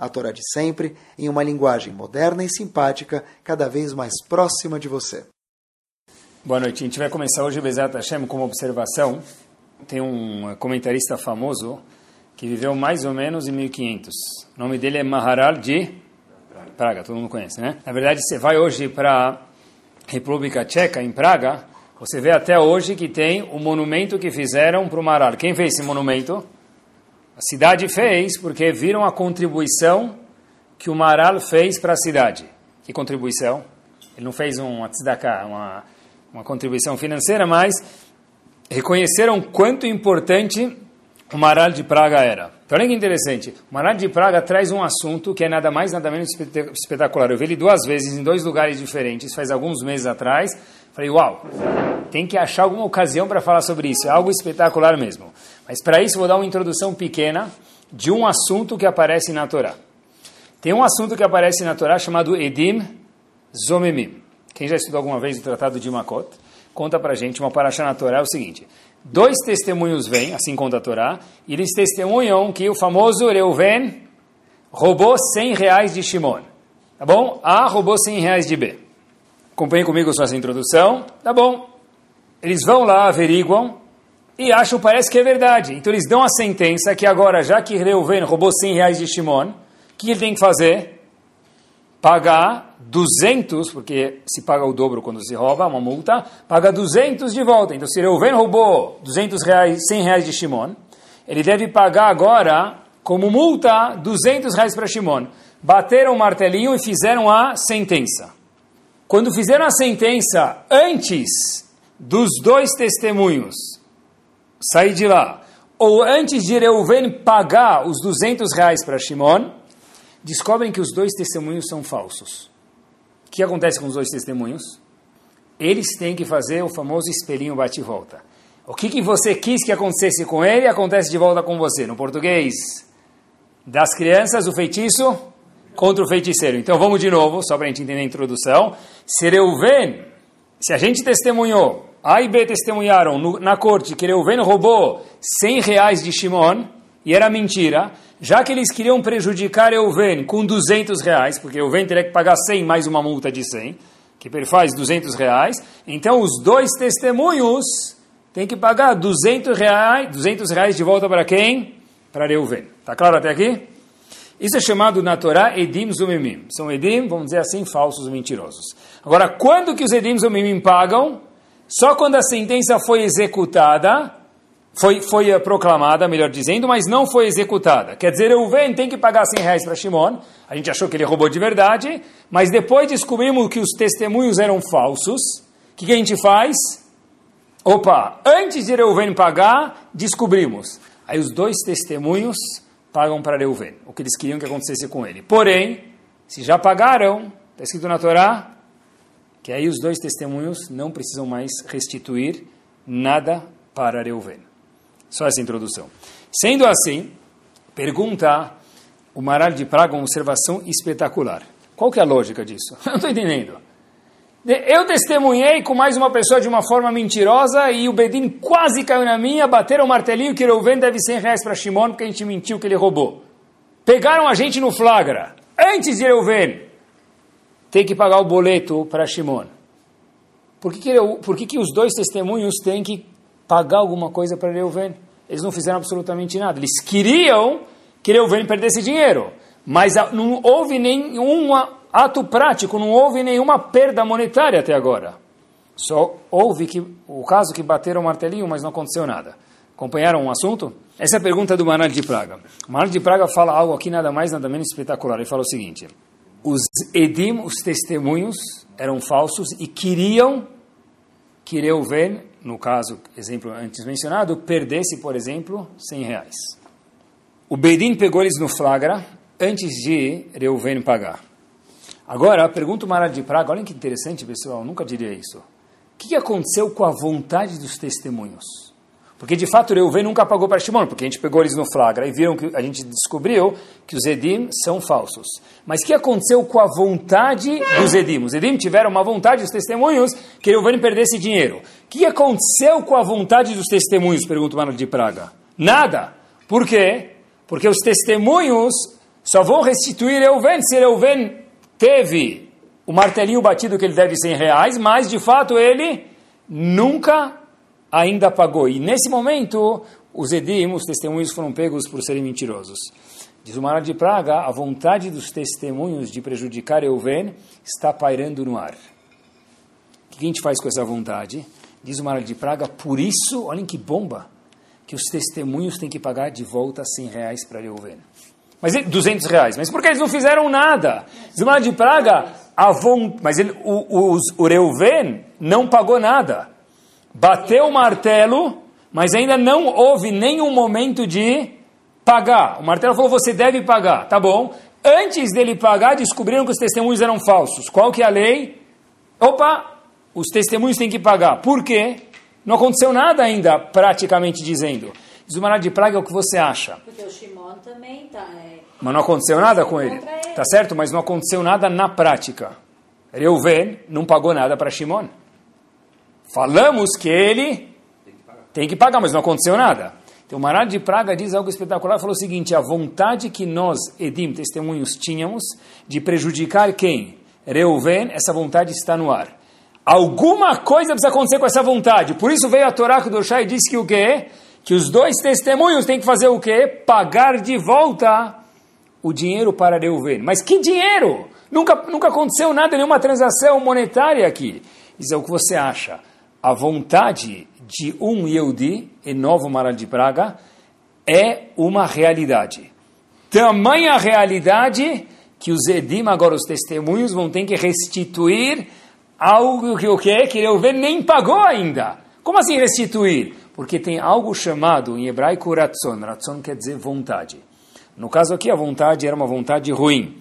a Torá de sempre, em uma linguagem moderna e simpática, cada vez mais próxima de você. Boa noite. A gente vai começar hoje, Bezat Hashem, com uma observação. Tem um comentarista famoso que viveu mais ou menos em 1500. O nome dele é Maharal de Praga, todo mundo conhece, né? Na verdade, você vai hoje para a República Tcheca, em Praga, você vê até hoje que tem o monumento que fizeram para o Maharal. Quem fez esse monumento? A cidade fez porque viram a contribuição que o Maral fez para a cidade. Que contribuição? Ele não fez um tzedakah, uma, uma contribuição financeira, mas reconheceram quanto importante o Maral de Praga era. Então, olha que interessante. O Maral de Praga traz um assunto que é nada mais, nada menos espetacular. Eu vi ele duas vezes em dois lugares diferentes, faz alguns meses atrás. Falei, uau, tem que achar alguma ocasião para falar sobre isso. É algo espetacular mesmo. Mas para isso vou dar uma introdução pequena de um assunto que aparece na Torá. Tem um assunto que aparece na Torá chamado Edim Zomemim. Quem já estudou alguma vez o Tratado de Makot, conta para gente, uma paraxá na Torá é o seguinte. Dois testemunhos vêm, assim conta a Torá, e eles testemunham que o famoso Reuven roubou 100 reais de Shimon. Tá bom? A roubou 100 reais de B. Acompanhe comigo sua introdução. Tá bom. Eles vão lá, averiguam, e acham, parece que é verdade. Então eles dão a sentença que agora, já que Reuven roubou 100 reais de Shimon, o que ele tem que fazer? Pagar 200, porque se paga o dobro quando se rouba, uma multa, paga 200 de volta. Então se Reuven roubou 200 reais, 100 reais de Shimon, ele deve pagar agora, como multa, 200 reais para Shimon. Bateram o martelinho e fizeram a sentença. Quando fizeram a sentença antes dos dois testemunhos sair de lá, ou antes de Reuven pagar os 200 reais para Shimon, descobrem que os dois testemunhos são falsos. O que acontece com os dois testemunhos? Eles têm que fazer o famoso espelhinho bate-volta. O que, que você quis que acontecesse com ele, acontece de volta com você. No português das crianças, o feitiço contra o feiticeiro. Então vamos de novo, só para a gente entender a introdução. Se Reuven, se a gente testemunhou a e B testemunharam no, na corte que Reuven roubou 100 reais de Shimon, e era mentira, já que eles queriam prejudicar Reuven com 200 reais, porque Reuven teria que pagar 100 mais uma multa de 100, que ele faz 200 reais, então os dois testemunhos têm que pagar 200 reais, 200 reais de volta para quem? Para Reuven. Está claro até aqui? Isso é chamado na Torá Edim Zumimim. São Edim, vamos dizer assim, falsos mentirosos. Agora, quando que os Edim Zumimim pagam? Só quando a sentença foi executada, foi, foi proclamada, melhor dizendo, mas não foi executada. Quer dizer, o Ven tem que pagar 100 reais para Shimon. A gente achou que ele roubou de verdade, mas depois descobrimos que os testemunhos eram falsos. O que, que a gente faz? Opa, antes de Reuven pagar, descobrimos. Aí os dois testemunhos pagam para Reuven, o que eles queriam que acontecesse com ele. Porém, se já pagaram, está escrito na Torá, que aí os dois testemunhos não precisam mais restituir nada para Reuven. Só essa introdução. Sendo assim, pergunta o Maral de Praga uma observação espetacular. Qual que é a lógica disso? Não estou entendendo. Eu testemunhei com mais uma pessoa de uma forma mentirosa e o Bedin quase caiu na minha, bateram o martelinho que Reuven deve 100 reais para Shimon porque a gente mentiu que ele roubou. Pegaram a gente no flagra. Antes de Reuven, tem que pagar o boleto para Shimon. Por que, que, por que, que os dois testemunhos têm que pagar alguma coisa para Reuven? Eles não fizeram absolutamente nada. Eles queriam que Reuven perdesse dinheiro, mas não houve nenhum ato prático, não houve nenhuma perda monetária até agora. Só houve que, o caso que bateram o martelinho, mas não aconteceu nada. Acompanharam um assunto? Essa é a pergunta do Maral de Praga. O de Praga fala algo aqui nada mais, nada menos espetacular. Ele fala o seguinte os edim, os testemunhos, eram falsos e queriam que Reuven, no caso, exemplo antes mencionado, perdesse, por exemplo, 100 reais. O Bedin pegou eles no flagra antes de Reuven pagar. Agora, pergunta o de Praga, olha que interessante, pessoal, nunca diria isso. O que aconteceu com a vontade dos testemunhos? Porque de fato Reuven nunca pagou para Shimon, porque a gente pegou eles no flagra e viram que a gente descobriu que os Edim são falsos. Mas o que aconteceu com a vontade dos Edim? Os Edim tiveram uma vontade, os testemunhos, que Reuven perdesse dinheiro. Que aconteceu com a vontade dos testemunhos? Pergunta o Mano de Praga. Nada. Por quê? Porque os testemunhos só vão restituir Reuven se Reuven teve o martelinho batido que ele deve 100 reais, mas de fato ele nunca ainda pagou. E nesse momento, os edim, os testemunhos, foram pegos por serem mentirosos. Diz o Maral de Praga, a vontade dos testemunhos de prejudicar Euven está pairando no ar. O que a gente faz com essa vontade? Diz o Maral de Praga, por isso, olhem que bomba, que os testemunhos têm que pagar de volta 100 reais para Euven. Mas 200 reais. Mas por que eles não fizeram nada? Diz o Maral de Praga, a mas ele, o, o, o Reuven não pagou nada bateu o martelo, mas ainda não houve nenhum momento de pagar. O martelo falou, você deve pagar. Tá bom. Antes dele pagar, descobriram que os testemunhos eram falsos. Qual que é a lei? Opa, os testemunhos têm que pagar. Por quê? Não aconteceu nada ainda, praticamente dizendo. Zumará de Praga é o que você acha. Porque o Shimon também está... É... Mas não aconteceu nada com ele. ele. Tá certo? Mas não aconteceu nada na prática. Reuven não pagou nada para Shimon. Falamos que ele tem que pagar, mas não aconteceu nada. Então o Maral de Praga diz algo espetacular, falou o seguinte, a vontade que nós, Edim, testemunhos, tínhamos de prejudicar quem? Reuven, essa vontade está no ar. Alguma coisa precisa acontecer com essa vontade. Por isso veio a Torá do Shai e disse que o quê? Que os dois testemunhos têm que fazer o quê? Pagar de volta o dinheiro para Reuven. Mas que dinheiro? Nunca, nunca aconteceu nada, nenhuma transação monetária aqui. Isso é o que você acha a vontade de um Yehudi, em Novo Maral de Praga, é uma realidade. Tamanha realidade que os Edim, agora os testemunhos, vão ter que restituir algo que o que? Que Reuven nem pagou ainda. Como assim restituir? Porque tem algo chamado em hebraico ratzon. Ratzon quer dizer vontade. No caso aqui, a vontade era uma vontade ruim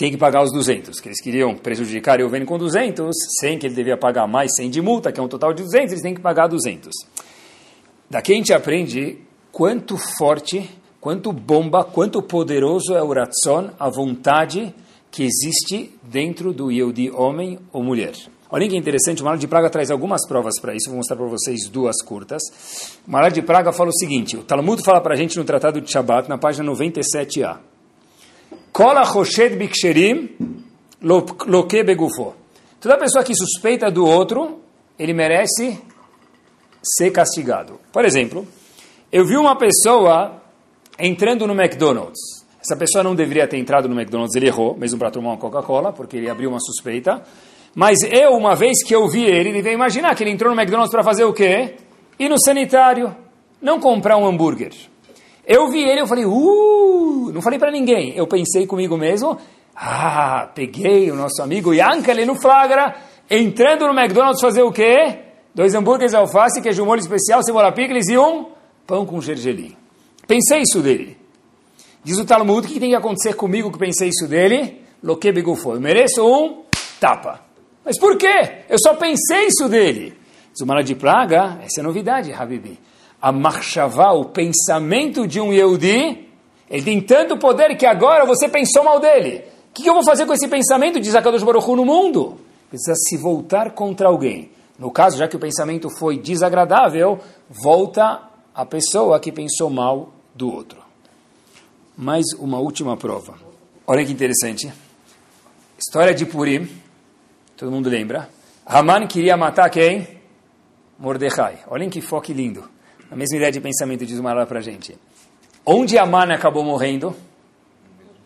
tem que pagar os 200, que eles queriam prejudicar eu vendo com 200, 100 que ele devia pagar mais 100 de multa, que é um total de 200, eles têm que pagar 200. Daqui a gente aprende quanto forte, quanto bomba, quanto poderoso é o ratzon, a vontade que existe dentro do Yehudi, homem ou mulher. Olha que interessante, o Maral de Praga traz algumas provas para isso, vou mostrar para vocês duas curtas. O Maral de Praga fala o seguinte, o Talmud fala para a gente no Tratado de Shabbat, na página 97a. Kola Hoshed Biksherim Loke Begufo. Toda pessoa que suspeita do outro, ele merece ser castigado. Por exemplo, eu vi uma pessoa entrando no McDonald's. Essa pessoa não deveria ter entrado no McDonald's, ele errou, mesmo para tomar uma Coca-Cola, porque ele abriu uma suspeita. Mas eu, uma vez que eu vi ele, ele veio imaginar que ele entrou no McDonald's para fazer o quê? Ir no sanitário, não comprar um hambúrguer. Eu vi ele, eu falei, uh, não falei para ninguém. Eu pensei comigo mesmo, ah, peguei o nosso amigo Yankele no flagra, entrando no McDonald's fazer o quê? Dois hambúrgueres, alface, queijo molho especial, cebola picles e um pão com gergelim. Pensei isso dele. Diz o Talmud, o que tem que acontecer comigo que pensei isso dele? Loque foi. Eu mereço um tapa. Mas por quê? Eu só pensei isso dele. Diz o de Praga, essa é novidade, Habibi a marchavá, o pensamento de um Yehudi, ele tem tanto poder que agora você pensou mal dele. O que, eu vou fazer com esse pensamento, diz Akadosh Baruch Hu, no mundo? Precisa se voltar contra alguém. No caso, já que o pensamento foi desagradável, volta a pessoa que pensou mal do outro. Mais uma última prova. Olha que interessante. História de Purim. Todo mundo lembra? Haman queria matar quem? Mordecai. Olhem que foco lindo. A mesma ideia de pensamento diz uma para a gente. Onde Aman acabou morrendo?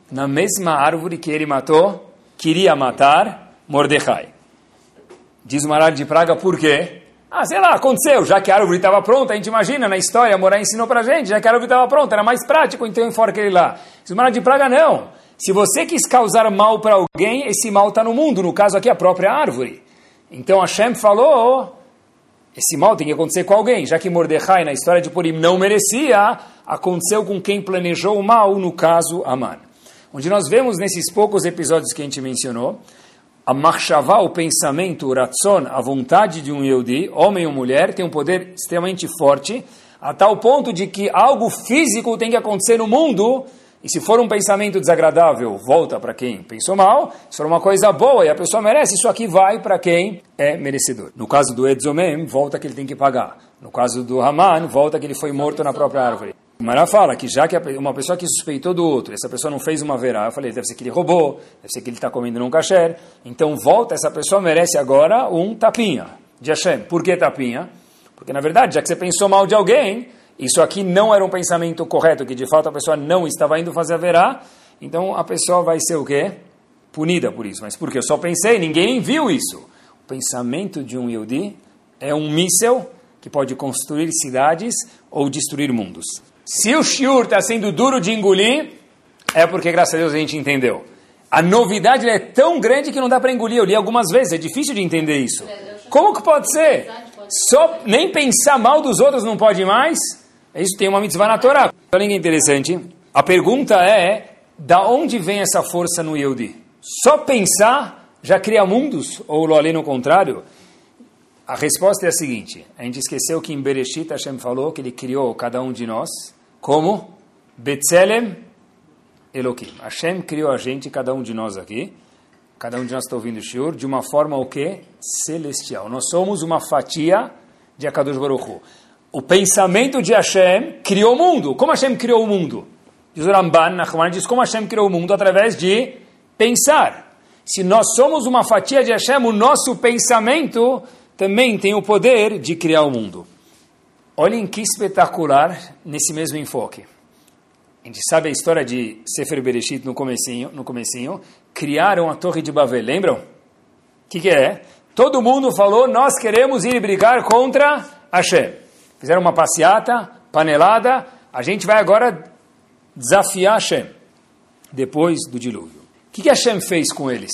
Na mesma árvore que ele matou, queria matar Mordecai. Diz o Maral de Praga, por quê? Ah, sei lá, aconteceu, já que a árvore estava pronta, a gente imagina na história, Morá ensinou para gente, já que a árvore estava pronta, era mais prático, então enforca ele lá. Maral de Praga, não. Se você quis causar mal para alguém, esse mal está no mundo, no caso aqui a própria árvore. Então Hashem falou, esse mal tem que acontecer com alguém, já que Mordecai, na história de Purim, não merecia, aconteceu com quem planejou o mal, no caso, Aman. onde nós vemos nesses poucos episódios que a gente mencionou, a machshavá, o pensamento, o ratzon, a vontade de um Yehudi, homem ou mulher, tem um poder extremamente forte, a tal ponto de que algo físico tem que acontecer no mundo, e se for um pensamento desagradável, volta para quem pensou mal, se for uma coisa boa e a pessoa merece, isso aqui vai para quem é merecedor. No caso do Edzomem, volta que ele tem que pagar. No caso do Haman, volta que ele foi morto na própria árvore. O Mará fala que já que uma pessoa que suspeitou do outro, essa pessoa não fez uma verá, eu falei, deve ser que ele roubou, deve ser que ele está comendo num kasher, então volta, essa pessoa merece agora um tapinha de Hashem. Por que tapinha? Porque na verdade, já que você pensou mal de alguém, isso aqui não era um pensamento correto, que de fato a pessoa não estava indo fazer a verá, então a pessoa vai ser o quê? Punida por isso. Mas porque eu só pensei, ninguém viu isso. O pensamento de um Yehudi é um míssel que pode construir cidades ou destruir mundos. Se o shiur está sendo duro de engolir, é porque, graças a Deus, a gente entendeu. A novidade é tão grande que não dá para engolir. Eu li algumas vezes, é difícil de entender isso. Como que pode ser? Só nem pensar mal dos outros não pode mais? Isso tem uma mitzvah na Torá. Olha que interessante. A pergunta é, da onde vem essa força no Yehudi? Só pensar já cria mundos? Ou ali no contrário? A resposta é a seguinte: a gente esqueceu que em Bereshit Hashem falou que ele criou cada um de nós como Betzelem Elohim. Hashem criou a gente, cada um de nós aqui, cada um de nós está ouvindo o Shiur, de uma forma o quê? Celestial. Nós somos uma fatia de Akadosh Baruch Hu. O pensamento de Hashem criou o mundo. Como Hashem criou o mundo? Diz o Ramban, Nachman diz como Hashem criou o mundo através de pensar. Se nós somos uma fatia de Hashem, o nosso pensamento também tem o poder de criar o mundo. Olhem que espetacular nesse mesmo enfoque. A gente sabe a história de Sefer Bereshit no comecinho, no comecinho. Criaram a Torre de Babel, lembram? O que, que é? Todo mundo falou, nós queremos ir brigar contra Hashem. Fizeram uma passeata, panelada, a gente vai agora desafiar Hashem, depois do dilúvio. O que, que Hashem fez com eles?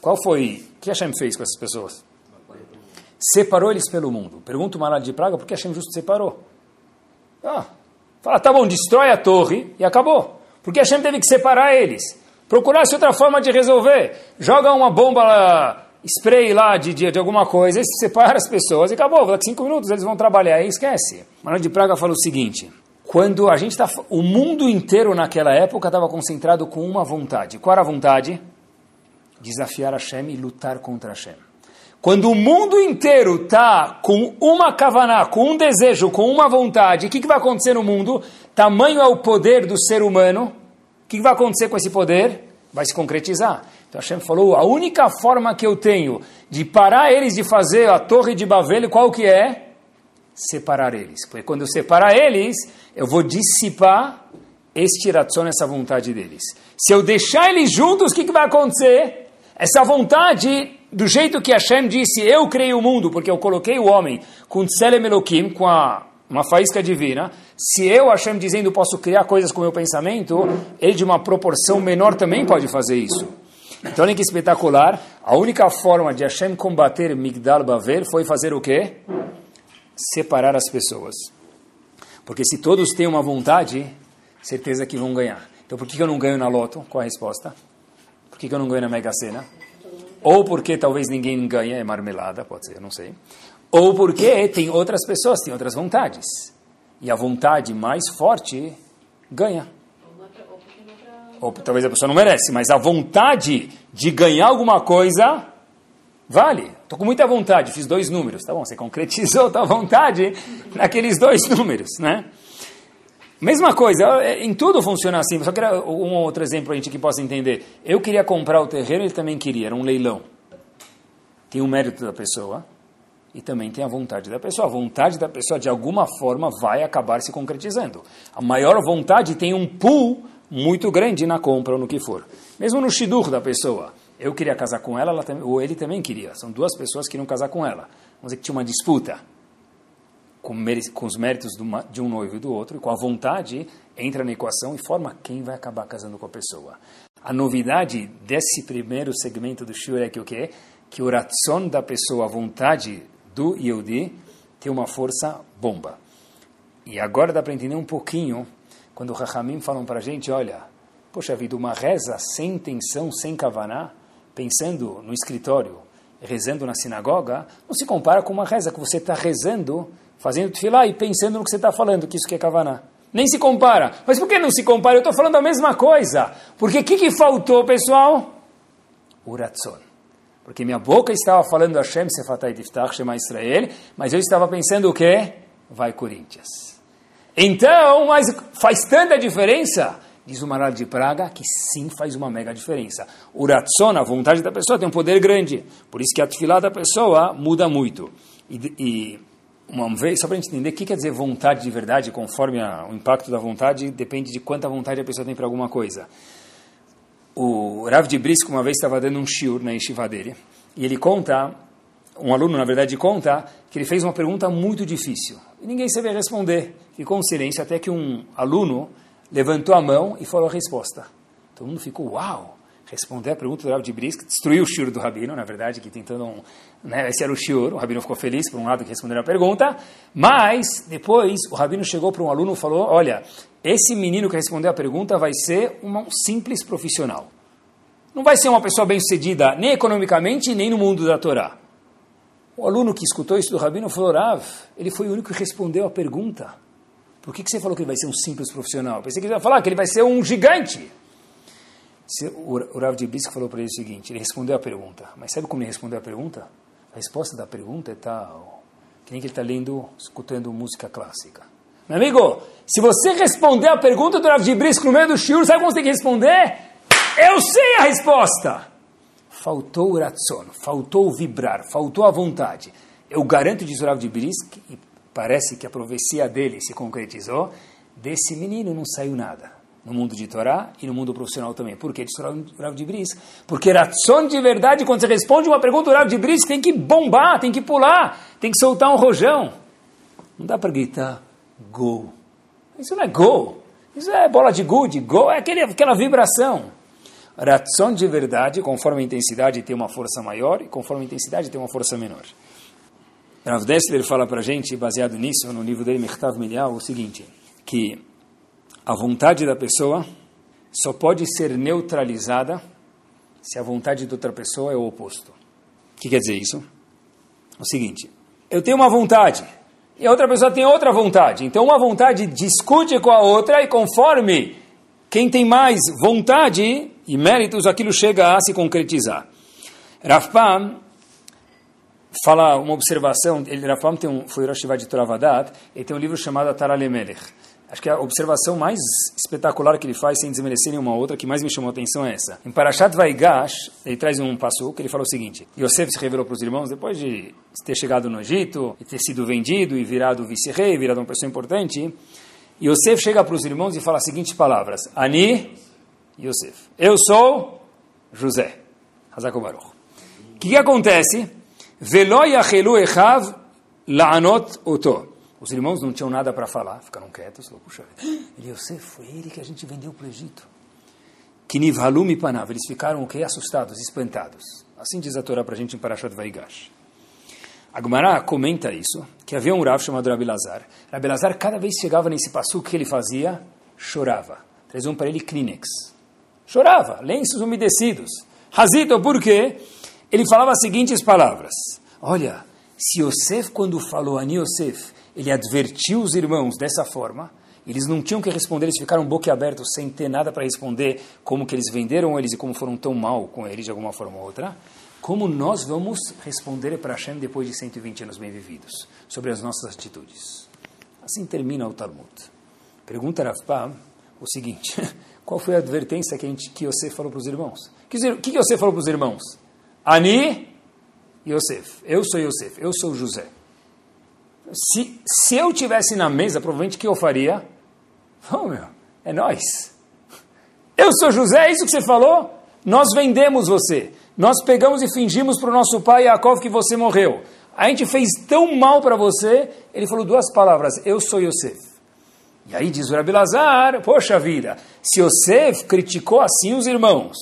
Qual foi? O que Hashem fez com essas pessoas? Separou eles pelo mundo. Pergunta o Malad de Praga, por que Hashem justo separou? Ah, fala, tá bom, destrói a torre e acabou. Porque Hashem teve que separar eles. Procurasse outra forma de resolver. Joga uma bomba spray lá de, de, de alguma coisa, e separa as pessoas e acabou. Daqui cinco minutos eles vão trabalhar e esquece. Malad de Praga falou o seguinte, quando a gente está... O mundo inteiro naquela época estava concentrado com uma vontade. Qual era a vontade? Desafiar Hashem e lutar contra Hashem. Quando o mundo inteiro está com uma kavaná, com um desejo, com uma vontade, o que, que vai acontecer no mundo? Tamanho é o poder do ser humano. O que, que vai acontecer com esse poder? Vai se concretizar. Então Hashem falou, a única forma que eu tenho de parar eles de fazer a torre de Babel, qual que é? Separar eles. Porque quando eu separar eles, eu vou dissipar este ratzon, essa vontade deles. Se eu deixar eles juntos, o que, que vai acontecer? Essa vontade do jeito que Hashem disse, eu criei o mundo, porque eu coloquei o homem com Tselem Elohim, com a, uma faísca divina, se eu, Hashem, dizendo posso criar coisas com o meu pensamento, ele de uma proporção menor também pode fazer isso. Então, olha que espetacular, a única forma de Hashem combater Migdal Bavel foi fazer o quê? Separar as pessoas. Porque se todos têm uma vontade, certeza que vão ganhar. Então, por que eu não ganho na loto? Qual a resposta? Por que eu não ganho na Mega Sena? Ou porque talvez ninguém ganha, é marmelada, pode ser, eu não sei. Ou porque tem outras pessoas, tem outras vontades. E a vontade mais forte ganha. Ou talvez a pessoa não merece, mas a vontade de ganhar alguma coisa vale. Estou com muita vontade, fiz dois números. Tá bom, você concretizou a vontade naqueles dois números, né? Mesma coisa, em tudo funciona assim. Só queria um outro exemplo para a gente que possa entender. Eu queria comprar o terreno, ele também queria, era um leilão. Tem o mérito da pessoa e também tem a vontade da pessoa. A vontade da pessoa, de alguma forma, vai acabar se concretizando. A maior vontade tem um pull muito grande na compra ou no que for. Mesmo no shidur da pessoa. Eu queria casar com ela, ela ou ele também queria. São duas pessoas que queriam casar com ela. Vamos dizer que tinha uma disputa com, com os méritos de um noivo e do outro, e com a vontade, entra na equação e forma quem vai acabar casando com a pessoa. A novidade desse primeiro segmento do Shur é que o quê? Que o ratzon da pessoa, a vontade do Yehudi, tem uma força bomba. E agora dá para entender um pouquinho quando os Rahamim falam para a gente, olha, Poxa vida, uma reza sem intenção, sem kavaná, pensando no escritório, rezando na sinagoga, não se compara com uma reza que você está rezando, fazendo tefilá e pensando no que você está falando, que isso que é kavaná. Nem se compara. Mas por que não se compara? Eu estou falando a mesma coisa. Porque o que, que faltou, pessoal? O ratzon. Porque minha boca estava falando Hashem Sefatai Tiftach Shema Israel, mas eu estava pensando o quê? Vai Corinthians. Então, mas faz tanta diferença? Diz o Maral de Praga que sim faz uma mega diferença. O ratzon, a vontade da pessoa, tem um poder grande. Por isso que a tefilá da pessoa muda muito. E, e uma vez, só para a gente entender o que quer dizer vontade de verdade, conforme a, o impacto da vontade, depende de quanta vontade a pessoa tem para alguma coisa o Rav de Brisco uma vez estava dando um shiur na yeshiva dele, e ele conta, um aluno na verdade conta, que ele fez uma pergunta muito difícil. E ninguém sabia responder. Ficou um silêncio até que um aluno levantou a mão e falou a resposta. Todo mundo ficou, uau! Responder a pergunta do Rav de Brisco, destruiu o shiur do Rabino, na verdade, que tentando, um, né, esse era o shiur, o Rabino ficou feliz por um lado que respondeu a pergunta, mas depois o Rabino chegou para um aluno e falou, olha, esse menino que respondeu a pergunta vai ser um simples profissional. Não vai ser uma pessoa bem-sucedida nem economicamente, nem no mundo da Torá. O aluno que escutou isso do Rabino falou, Rav, ele foi o único que respondeu a pergunta. Por que, que você falou que ele vai ser um simples profissional? Pensei que ele ia falar que ele vai ser um gigante. O Rav de Brisk falou para ele o seguinte, ele respondeu a pergunta. Mas sabe como ele respondeu a pergunta? A resposta da pergunta é tal, que nem que ele está lendo, escutando música clássica. Meu amigo, se você responder a pergunta do Rav de Brisco no meio do shiur, sabe como você tem que responder? Eu sei a resposta! Faltou o ratzon, faltou o vibrar, faltou a vontade. Eu garanto, diz o Rav de Brisco, e parece que a profecia dele se concretizou, desse menino não saiu nada. No mundo de Torá e no mundo profissional também. Por que? Diz o Rav de Brisco. Porque ratzon de verdade, quando você responde uma pergunta do Rav de Brisco, tem que bombar, tem que pular, tem que soltar um rojão. Não dá para gritar gol. Isso não é gol. Isso é bola de gude. Gol é aquele, aquela vibração. Ratzon de verdade, conforme a intensidade tem uma força maior e conforme a intensidade tem uma força menor. Rav Dessler fala para gente, baseado nisso, no livro dele, Mechtav Milial, o seguinte, que a vontade da pessoa só pode ser neutralizada se a vontade de outra pessoa é o oposto. O que quer dizer isso? O seguinte, eu tenho uma vontade, e a outra pessoa tem outra vontade. Então uma vontade discute com a outra e conforme quem tem mais vontade e méritos, aquilo chega a se concretizar. Rafpam fala uma observação, ele Rafpam tem um, foi Rosh de Toravadat, ele tem um livro chamado Ataralemelech. Acho que a observação mais espetacular que ele faz, sem desmerecer nenhuma outra, que mais me chamou a atenção é essa. Em Parashat Vaigash, ele traz um passo que ele fala o seguinte: Yosef se revelou para os irmãos depois de ter chegado no Egito, e ter sido vendido e virado vice-rei, virado uma pessoa importante. Yosef chega para os irmãos e fala as seguintes palavras: Ani Yosef. Eu sou José. Hazako Baruch. O que, que acontece? Velo echav la'anot oto. Os irmãos não tinham nada para falar, ficaram quietos. Falou, Puxa, ele, Yosef, foi ele que a gente vendeu para o Egito. Kiniv halum panav. Eles ficaram o quê? Assustados, espantados. Assim diz a Torá para a gente em Parashat Vaigash. Agmará comenta isso, que havia um Rav chamado Rabi Lazar. Rabi Lazar, cada vez que chegava nesse passo, o que ele fazia? Chorava. Traziam para ele Kleenex. Chorava, lenços umedecidos. Razito, por quê? Ele falava as seguintes palavras. Olha, se Yosef, quando falou a Yosef, ele advertiu os irmãos dessa forma, eles não tinham que responder, eles ficaram boquiabertos sem ter nada para responder como que eles venderam eles e como foram tão mal com eles de alguma forma ou outra. Como nós vamos responder para Hashem depois de 120 anos bem vividos sobre as nossas atitudes? Assim termina o Talmud. Pergunta Rafpa o seguinte: qual foi a advertência que, a gente, que Yosef falou para os irmãos? O que, que Yosef falou para os irmãos? Ani Yosef. Eu sou Yosef. Eu sou José. Se, se eu tivesse na mesa, provavelmente o que eu faria? Oh, meu, é nós. Eu sou José, é isso que você falou? Nós vendemos você. Nós pegamos e fingimos para o nosso pai Yaakov que você morreu. A gente fez tão mal para você, ele falou duas palavras, eu sou Yosef. E aí diz o Rabi Lazar, poxa vida, se Yosef criticou assim os irmãos,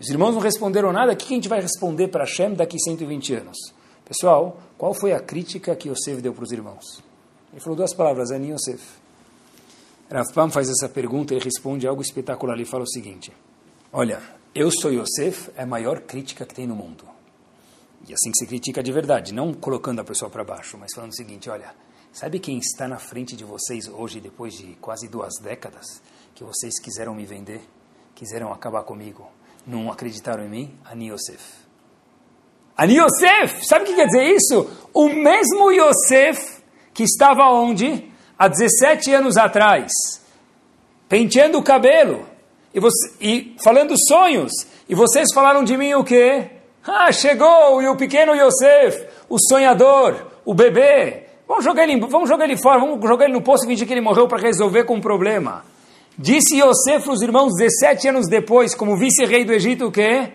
os irmãos não responderam nada, o que a gente vai responder para Hashem daqui 120 anos? Pessoal, qual foi a crítica que Yosef deu para os irmãos? Ele falou duas palavras, Ani Yosef. Rav Pam faz essa pergunta e responde algo espetacular. Ele fala o seguinte: Olha, eu sou Yosef é a maior crítica que tem no mundo. E assim que se critica de verdade, não colocando a pessoa para baixo, mas falando o seguinte: olha, sabe quem está na frente de vocês hoje, depois de quase duas décadas, que vocês quiseram me vender, quiseram acabar comigo, não acreditaram em mim? Ani Yosef. Ani Yosef! Sabe o que quer dizer isso? O mesmo Yosef que estava onde? Há 17 anos atrás, penteando o cabelo e, você, e falando sonhos. E vocês falaram de mim o quê? Ah, chegou e o pequeno Yosef, o sonhador, o bebê. Vamos jogar ele, vamos jogar ele fora, vamos jogar ele no poço e fingir que ele morreu para resolver com um problema. Disse Yosef para os irmãos 17 anos depois, como vice-rei do Egito, o quê?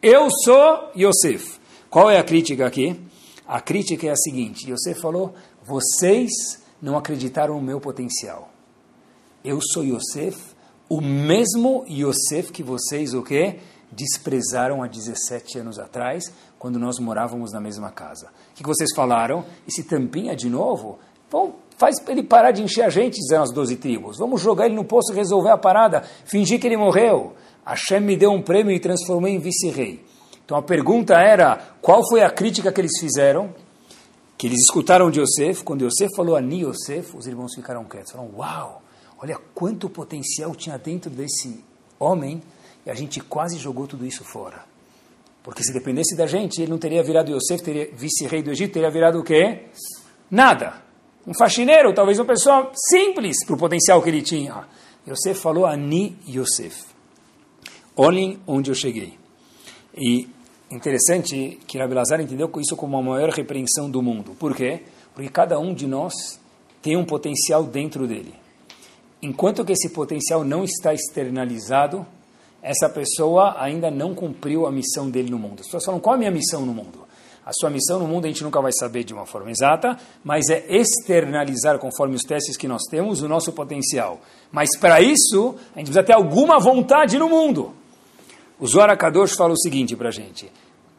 Eu sou Yosef. Qual é a crítica aqui? A crítica é a seguinte: Yosef falou, vocês não acreditaram no meu potencial. Eu sou Yosef, o mesmo Yosef que vocês, o quê? desprezaram há 17 anos atrás, quando nós morávamos na mesma casa. O que vocês falaram? Esse tampinha de novo? Bom, faz ele parar de encher a gente, dizendo as 12 tribos. Vamos jogar ele no poço e resolver a parada, fingir que ele morreu. Hashem me deu um prêmio e transformou em vice-rei. Então a pergunta era, qual foi a crítica que eles fizeram? Que eles escutaram de Yosef. Quando Yosef falou a Ni Yosef, os irmãos ficaram quietos. Falaram, uau, olha quanto potencial tinha dentro desse homem e a gente quase jogou tudo isso fora. Porque se dependesse da gente, ele não teria virado Yosef, teria vice-rei do Egito, teria virado o quê? Nada. Um faxineiro, talvez uma pessoa simples para o potencial que ele tinha. Yosef falou Ani Yosef. Olhem onde eu cheguei. E interessante que Rabi Lazar entendeu isso como a maior repreensão do mundo. Por quê? Porque cada um de nós tem um potencial dentro dele. Enquanto que esse potencial não está externalizado, essa pessoa ainda não cumpriu a missão dele no mundo. As pessoas falam, qual a minha missão no mundo? A sua missão no mundo a gente nunca vai saber de uma forma exata, mas é externalizar, conforme os testes que nós temos, o nosso potencial. Mas para isso, a gente precisa ter alguma vontade no mundo. O Zohar Kadosh fala o seguinte para a gente,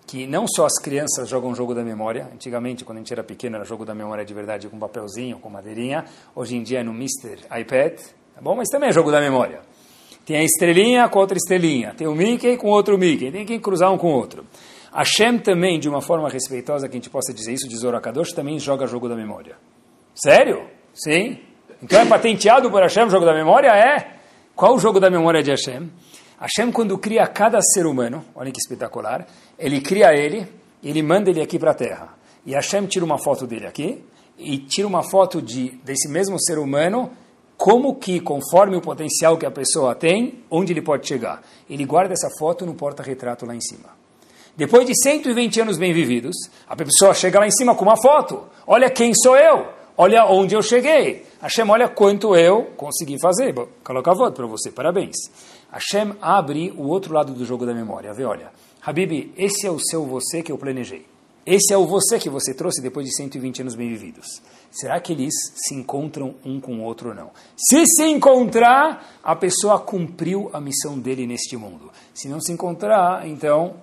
que não só as crianças jogam jogo da memória, antigamente, quando a gente era pequeno, era jogo da memória de verdade com papelzinho, com madeirinha, hoje em dia é no Mr. iPad, tá bom? Mas também é jogo da memória. Tem a estrelinha com outra estrelinha. Tem o Mickey com outro Mickey. Tem que cruzar um com o outro. Hashem também, de uma forma respeitosa, que a gente possa dizer isso, de Zorakadosh, também joga jogo da memória. Sério? Sim. Então é patenteado por Hashem o jogo da memória? É. Qual o jogo da memória de Hashem? Hashem, quando cria cada ser humano, olha que espetacular, ele cria ele, ele manda ele aqui para a Terra. E Hashem tira uma foto dele aqui, e tira uma foto de, desse mesmo ser humano como que, conforme o potencial que a pessoa tem, onde ele pode chegar. Ele guarda essa foto no porta-retrato lá em cima. Depois de 120 anos bem vividos, a pessoa chega lá em cima com uma foto. Olha quem sou eu. Olha onde eu cheguei. Hashem, olha quanto eu consegui fazer. Coloca a foto para você, parabéns. Hashem abre o outro lado do jogo da memória. Vê, olha. Habib, esse é o seu você que eu planejei. Esse é o você que você trouxe depois de 120 anos bem vividos. Será que eles se encontram um com o outro ou não? Se se encontrar, a pessoa cumpriu a missão dele neste mundo. Se não se encontrar, então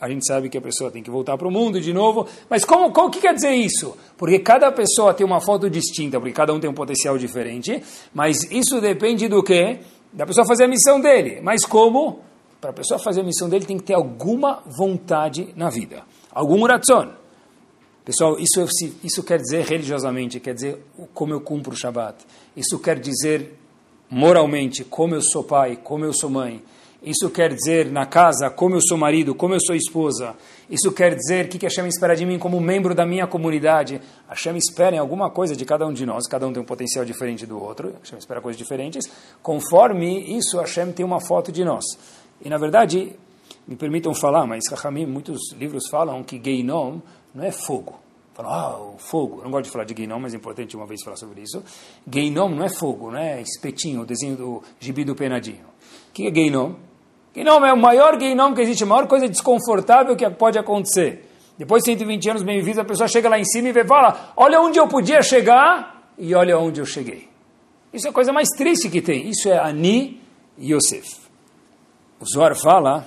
a gente sabe que a pessoa tem que voltar para o mundo de novo. Mas como, o que quer dizer isso? Porque cada pessoa tem uma foto distinta, porque cada um tem um potencial diferente. Mas isso depende do quê? Da pessoa fazer a missão dele. Mas como? Para a pessoa fazer a missão dele tem que ter alguma vontade na vida. Algum ratzon. Pessoal, isso, isso quer dizer religiosamente, quer dizer como eu cumpro o Shabat. Isso quer dizer moralmente, como eu sou pai, como eu sou mãe. Isso quer dizer na casa, como eu sou marido, como eu sou esposa. Isso quer dizer o que, que Hashem espera de mim como membro da minha comunidade. Hashem espera em alguma coisa de cada um de nós, cada um tem um potencial diferente do outro, Hashem espera coisas diferentes. Conforme isso, Hashem tem uma foto de nós. E na verdade, me permitam falar, mas Rahamim, muitos livros falam que Geinom não é fogo. Falam, ah, o fogo. Eu não gosto de falar de Geinom, mas é importante uma vez falar sobre isso. Geinom não é fogo, não é espetinho, o desenho do gibi do penadinho. O que é Geinom? Geinom é o maior Geinom que existe, a maior coisa desconfortável que pode acontecer. Depois de 120 anos bem vividos, a pessoa chega lá em cima e vê, fala, olha onde eu podia chegar e olha onde eu cheguei. Isso é a coisa mais triste que tem. Isso é Ani Yosef. O Zohar fala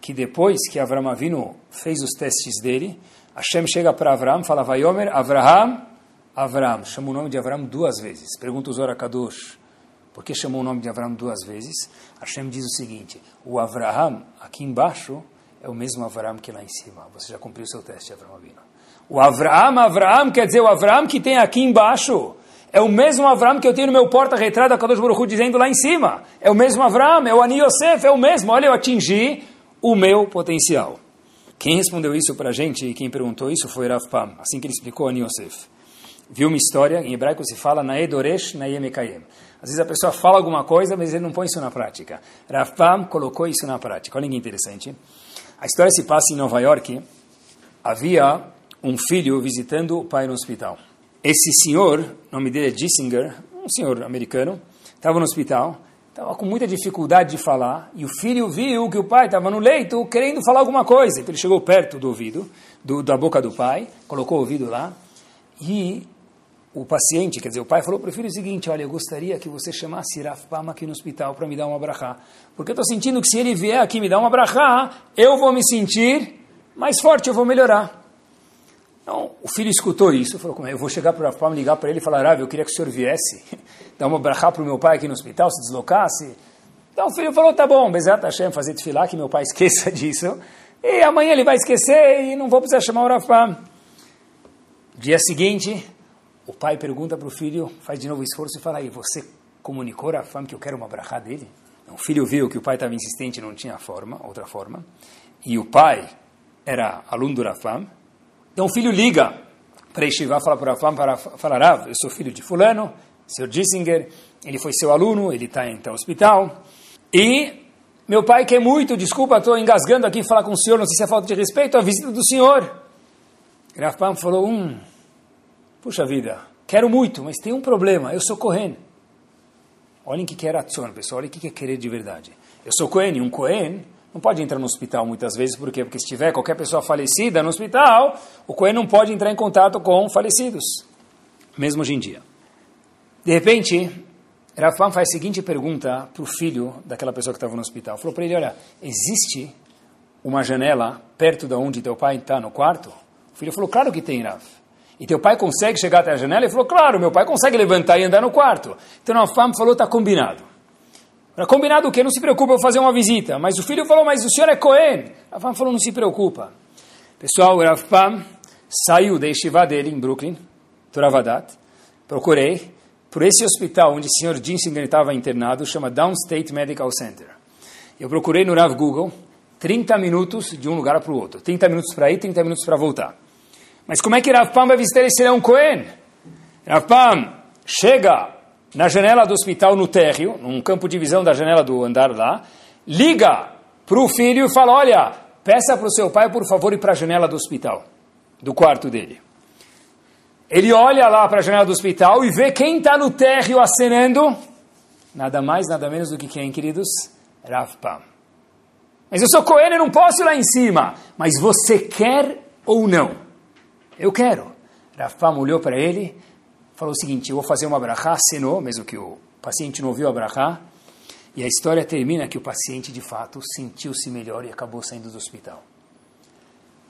que depois que Avram Avinu fez os testes dele, Hashem chega para Avram fala, Vayomer, Avraham, Avram. Chama o nome de Avram duas vezes. Pergunta o Zohar Kadosh, Por que chamou o nome de Avraham duas vezes? Hashem diz o seguinte, o Avraham aqui embaixo é o mesmo Avraham que lá em cima. Você já cumpriu o seu teste, Avraham Avino. O Avraham, Avraham quer dizer o Avraham que tem aqui embaixo. É o mesmo Avraham que eu tenho no meu porta-retrato da Kadosh Baruch Hu dizendo lá em cima. É o mesmo Avraham, é o Ani Yosef, é o mesmo. Olha, eu atingi o meu potencial. Quem respondeu isso para a gente e quem perguntou isso foi Rav Pam, assim que ele explicou Ani Yosef. Viu uma história, em hebraico se fala Naedoresh Nayemekayem. Às vezes a pessoa fala alguma coisa, mas ele não põe isso na prática. Rav Pam colocou isso na prática. Olha que interessante. A história se passa em Nova York. Havia um filho visitando o pai no hospital. Esse senhor, nome dele é Gissinger, um senhor americano, estava no hospital, estava com muita dificuldade de falar, e o filho viu que o pai estava no leito querendo falar alguma coisa. Então ele chegou perto do ouvido, do, da boca do pai, colocou o ouvido lá, e o paciente, quer dizer, o pai falou para o filho o seguinte, olha, eu gostaria que você chamasse Raf Pama aqui no hospital para me dar uma brachá, porque eu estou sentindo que se ele vier aqui me dar uma brachá, eu vou me sentir mais forte, eu vou melhorar. Então, o filho escutou isso, falou, como é? eu vou chegar para o Raf Pama, ligar para ele e falar, Rav, eu queria que o senhor viesse, dar uma brachá para o meu pai aqui no hospital, se deslocasse. Então o filho falou, tá bom, Bezat Hashem, fazer tefilá, que meu pai esqueça disso, e amanhã ele vai esquecer e não vou precisar chamar o Raf Pama. Dia seguinte, o pai pergunta para o filho, faz de novo o esforço e fala aí, você comunicou a fama que eu quero uma brachá dele? O filho viu que o pai estava insistente, não tinha forma, outra forma, e o pai era aluno do Rafam. Então o filho liga para Yeshiva, fala para Rafam, para falar, eu sou filho de fulano, Sr. Gissinger, ele foi seu aluno, ele está em tal hospital, e meu pai quer muito, desculpa, estou engasgando aqui falar com o senhor, não sei se é falta de respeito, a visita do senhor. Rafam falou, hum, Puxa vida, quero muito, mas tem um problema, eu sou Cohen. Olhem o que é ratzon, pessoal, olhem o que é querer de verdade. Eu sou Cohen, e um Cohen não pode entrar no hospital muitas vezes, por quê? Porque se tiver qualquer pessoa falecida no hospital, o Cohen não pode entrar em contato com falecidos, mesmo hoje em dia. De repente, Rafam faz a seguinte pergunta para o filho daquela pessoa que estava no hospital. Falou para ele, olha, existe uma janela perto de onde teu pai está no quarto? O filho falou, claro que tem, Raf. E teu pai consegue chegar até a janela? Ele falou, claro, meu pai consegue levantar e andar no quarto. Então a fama falou, está combinado. Para combinado o quê? Não se preocupa, eu vou fazer uma visita. Mas o filho falou, mas o senhor é Cohen. A fama falou, não se preocupa. Pessoal, o Rav Pam saiu da yeshiva dele em Brooklyn, Toravadat. Procurei por esse hospital onde o senhor Jinsinger estava internado, chama Downstate Medical Center. Eu procurei no Rav Google 30 minutos de um lugar para o outro. 30 minutos para ir, 30 minutos para voltar. Mas como é que Rav vai visitar esse leão Cohen? Rav chega na janela do hospital no térreo, num campo de visão da janela do andar lá, liga para o filho e fala, olha, peça para o seu pai, por favor, ir para a janela do hospital, do quarto dele. Ele olha lá para a janela do hospital e vê quem está no térreo acenando, nada mais, nada menos do que quem, queridos? Rav. Mas eu sou Cohen e não posso ir lá em cima. Mas você quer ou não? Eu quero. Rafam olhou para ele, falou o seguinte, eu vou fazer uma brachá, assinou, mesmo que o paciente não ouviu a brachá, e a história termina que o paciente, de fato, sentiu-se melhor e acabou saindo do hospital.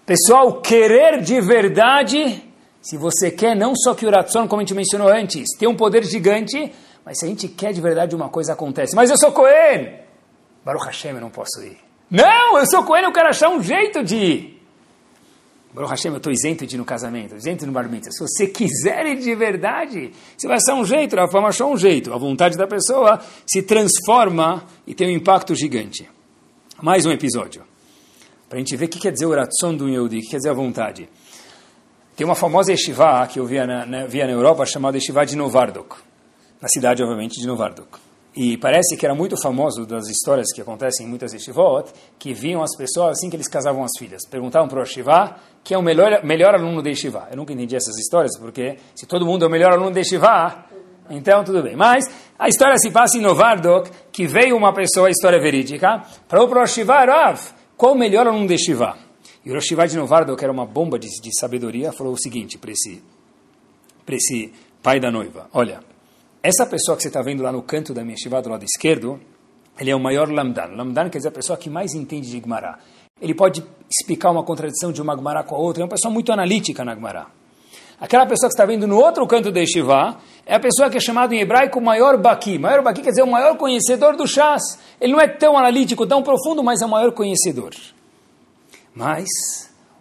Pessoal, querer de verdade, se você quer, não só que o Ratson, como a gente mencionou antes, tem um poder gigante, mas se a gente quer de verdade, uma coisa acontece. Mas eu sou Cohen! Baruch Hashem, eu não posso ir. Não, eu sou Cohen, eu quero achar um jeito de ir. Baruch Hashem, eu estou isento de ir no casamento, isento no bar mitzvah. Se você quiser ir de verdade, você vai achar um jeito, a fama achou um jeito. A vontade da pessoa se transforma e tem um impacto gigante. Mais um episódio. Para a gente ver o que quer dizer o ratson do Yehudi, o que quer dizer a vontade. Tem uma famosa yeshiva que eu via na, na, via na Europa, chamada yeshiva de Novardok. Na cidade, obviamente, de Novardok. E parece que era muito famoso das histórias que acontecem em muitas yeshivot, que viam as pessoas assim que eles casavam as filhas. Perguntavam para o yeshiva quem é o melhor, melhor aluno da yeshiva. Eu nunca entendi essas histórias, porque se todo mundo é o melhor aluno da yeshiva, então tudo bem. Mas a história se passa em Novardok, que veio uma pessoa, a história verídica, falou para o yeshiva, Rav, qual o melhor aluno da yeshiva? E o yeshiva de Novardok era uma bomba de, de sabedoria, falou o seguinte para esse, esse pai da noiva, olha... Essa pessoa que você está vendo lá no canto da minha shiva, do lado esquerdo, ele é o maior lamdan. Lamdan quer dizer a pessoa que mais entende de Gemara. Ele pode explicar uma contradição de uma Gemara com a outra. É uma pessoa muito analítica na Gemara. Aquela pessoa que está vendo no outro canto da Yeshiva é a pessoa que é chamada em hebraico maior baqui. Maior baqui quer dizer o maior conhecedor do chás. Ele não é tão analítico, tão profundo, mas é o maior conhecedor. Mas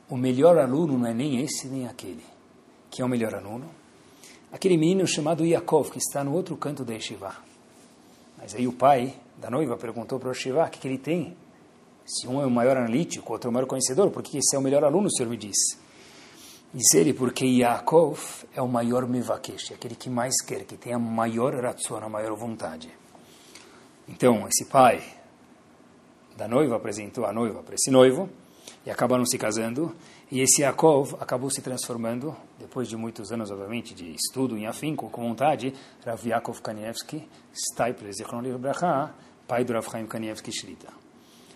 o melhor aluno não é nem esse nem aquele. Que é o melhor aluno? Aquele menino chamado Yaakov, que está no outro canto da Yeshiva. Mas aí o pai da noiva perguntou para o Yeshiva o que, que ele tem. Se um é o maior analítico, outro é o maior conhecedor, por que esse é o melhor aluno, o senhor me disse? Diz ele porque Yaakov é o maior mevakesh, é aquele que mais quer, que tem a maior ratzon, a maior vontade. Então, esse pai da noiva apresentou a noiva para esse noivo e acabaram se casando. E esse Yaakov acabou se transformando, depois de muitos anos, obviamente, de estudo em afinco, com vontade, Rav Yaakov Kanievski, Stipler Zichron Bracha, pai do Rav Chaim Kanievski Shlita.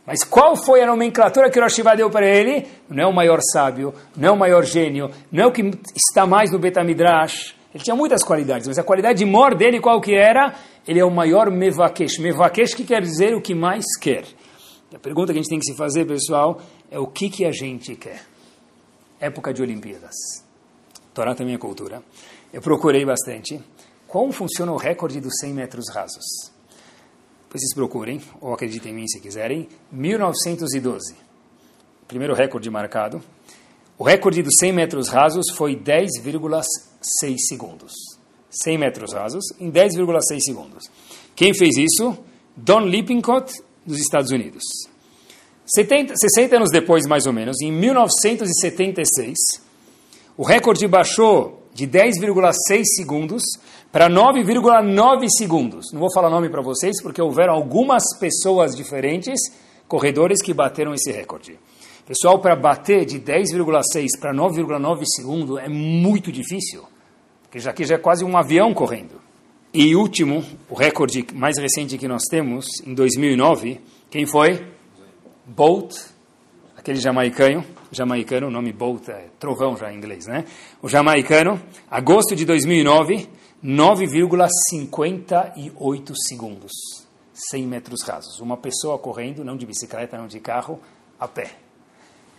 Mas qual foi a nomenclatura que Rosh deu para ele? Não é o maior sábio, não é o maior gênio, não é o que está mais no Betamidrash. Ele tinha muitas qualidades, mas a qualidade maior dele qual que era? Ele é o maior Mevakesh. Mevakesh que quer dizer o que mais quer. E a pergunta que a gente tem que se fazer, pessoal, é o que, que a gente quer. Época de Olimpíadas. Torá também é cultura. Eu procurei bastante. Como funciona o recorde dos 100 metros rasos? vocês procurem, ou acreditem em mim se quiserem, 1912. Primeiro recorde marcado. O recorde dos 100 metros rasos foi 10,6 segundos. 100 metros rasos em 10,6 segundos. Quem fez isso? Don Lippincott, dos Estados Unidos. 70, 60 anos depois, mais ou menos, em 1976, o recorde baixou de 10,6 segundos para 9,9 segundos. Não vou falar nome para vocês, porque houveram algumas pessoas diferentes, corredores, que bateram esse recorde. Pessoal, para bater de 10,6 para 9,9 segundos é muito difícil, porque já aqui já é quase um avião correndo. E último, o recorde mais recente que nós temos, em 2009, quem foi? Bolt, aquele jamaicano, jamaicano, o nome Bolt é trovão já em inglês, né? O jamaicano, agosto de 2009, 9,58 segundos, 100 metros rasos. Uma pessoa correndo, não de bicicleta, não de carro, a pé.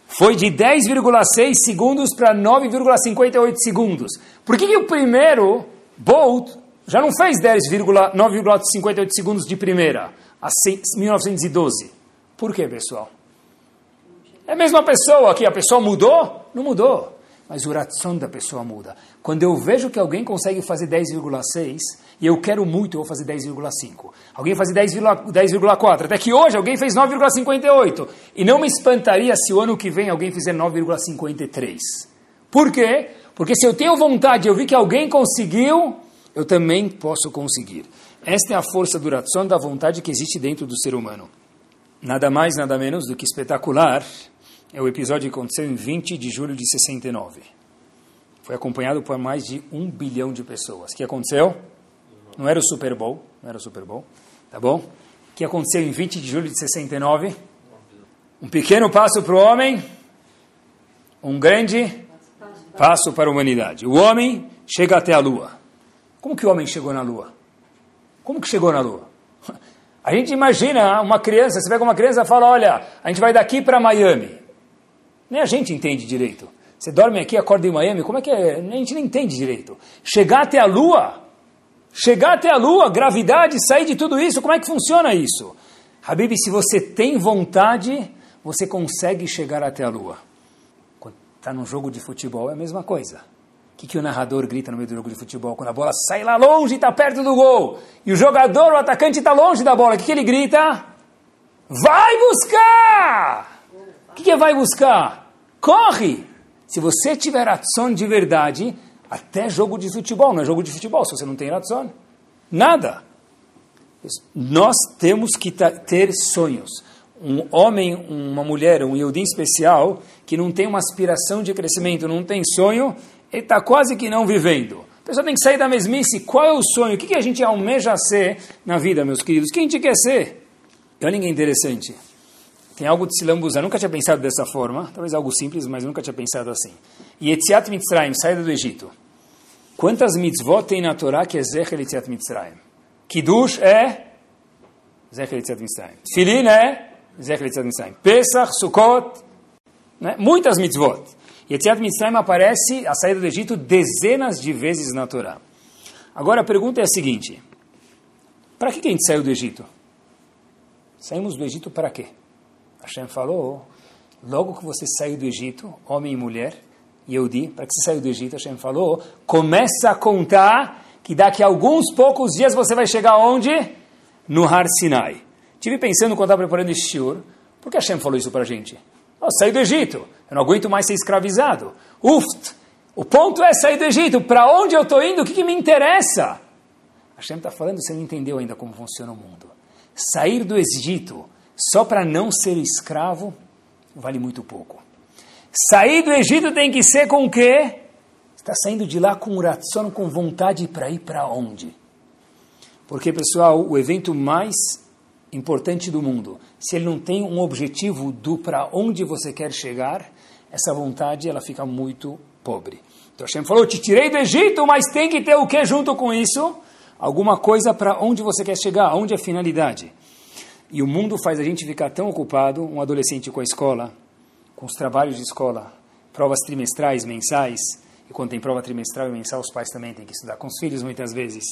Foi de 10,6 segundos para 9,58 segundos. Por que, que o primeiro, Bolt, já não fez 9,58 segundos de primeira, a 1912? Por que, pessoal? É a mesma pessoa aqui, a pessoa mudou? Não mudou mas o ração da pessoa muda. Quando eu vejo que alguém consegue fazer 10,6 e eu quero muito, eu vou fazer 10,5. Alguém faz 10,4. Até que hoje alguém fez 9,58. E não me espantaria se o ano que vem alguém fizer 9,53. Por quê? Porque se eu tenho vontade, eu vi que alguém conseguiu, eu também posso conseguir. Esta é a força do ração da vontade que existe dentro do ser humano. Nada mais, nada menos do que espetacular é o episódio que aconteceu em 20 de julho de 69. Foi acompanhado por mais de um bilhão de pessoas. O que aconteceu? Não era o Super Bowl, não era o Super Bowl, tá bom? O que aconteceu em 20 de julho de 69? Um pequeno passo para o homem, um grande passo para a humanidade. O homem chega até a lua. Como que o homem chegou na lua? Como que chegou na lua? A gente imagina uma criança, você pega uma criança e fala, olha, a gente vai daqui para Miami. Nem a gente entende direito. Você dorme aqui, acorda em Miami, como é que é? A gente nem entende direito. Chegar até a Lua, chegar até a Lua, gravidade, sair de tudo isso, como é que funciona isso? Habib, se você tem vontade, você consegue chegar até a Lua. Quando está num jogo de futebol é a mesma coisa. O que, que o narrador grita no meio do jogo de futebol? Quando a bola sai lá longe e está perto do gol, e o jogador, o atacante está longe da bola, o que, que ele grita? Vai buscar! que, que vai buscar? Corre! Se você tiver ração de verdade, até jogo de futebol, não é jogo de futebol, se você não tem ração, nada. Nós temos que ter sonhos. Um homem, uma mulher, um Yodim especial, que não tem uma aspiração de crescimento, não tem sonho, ele está quase que não vivendo. A pessoa tem que sair da mesmice. Qual é o sonho? O que, a gente almeja ser na vida, meus queridos? O que a gente quer ser? Olha que interessante. Tem algo de se lambuzar. Nunca tinha pensado dessa forma. Talvez algo simples, mas nunca tinha pensado assim. E Etziat Mitzrayim, saída do Egito. Quantas mitzvot tem na Torá que é Zecher Etziat Mitzrayim? Kiddush é Zecher Etziat Mitzrayim. Filin é Zecher Etziat Mitzrayim. Pesach, Sukkot, né? muitas mitzvot. Yetziat Mitzrayim aparece, a saída do Egito, dezenas de vezes na Torá. Agora a pergunta é a seguinte, para que a gente saiu do Egito? Saímos do Egito para quê? Hashem falou, logo que você saiu do Egito, homem e mulher, Yehudi, para que você saiu do Egito, Hashem falou, começa a contar que daqui a alguns poucos dias você vai chegar onde? No Har Sinai. Tive pensando quando estava preparando esse shiur, por que Hashem falou isso para a gente? Oh, saí do Egito, eu não aguento mais ser escravizado. Uft, o ponto é sair do Egito, para onde eu estou indo, o que, que me interessa? Hashem está falando, você não entendeu ainda como funciona o mundo. Sair do Egito só para não ser escravo vale muito pouco. Sair do Egito tem que ser com o quê? Está saindo de lá com oração, com vontade para ir para onde? Porque, pessoal, o evento mais importante do mundo, se ele não tem um objetivo do para onde você quer chegar, essa vontade ela fica muito pobre. Então Hashem falou, te tirei do Egito, mas tem que ter o que junto com isso? Alguma coisa para onde você quer chegar, onde é a finalidade. E o mundo faz a gente ficar tão ocupado, um adolescente com a escola, com os trabalhos de escola, provas trimestrais, mensais, e quando tem prova trimestral e mensal, os pais também têm que estudar com os filhos muitas vezes,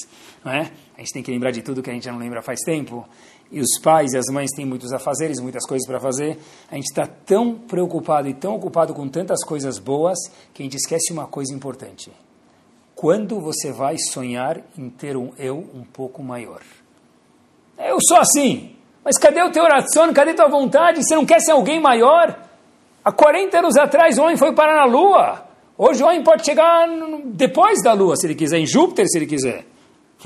não é? A gente tem que lembrar de tudo que a gente já não lembra faz tempo. E os pais e as mães têm muitos afazeres, muitas coisas para fazer. A gente está tão preocupado e tão ocupado com tantas coisas boas que a gente esquece uma coisa importante. Quando você vai sonhar em ter um eu um pouco maior? Eu sou assim, mas cadê o teu oração? Cadê tua vontade? Você não quer ser alguém maior? Há 40 anos atrás o homem foi parar na Lua. Hoje o homem pode chegar depois da Lua, se ele quiser, em Júpiter, se ele quiser.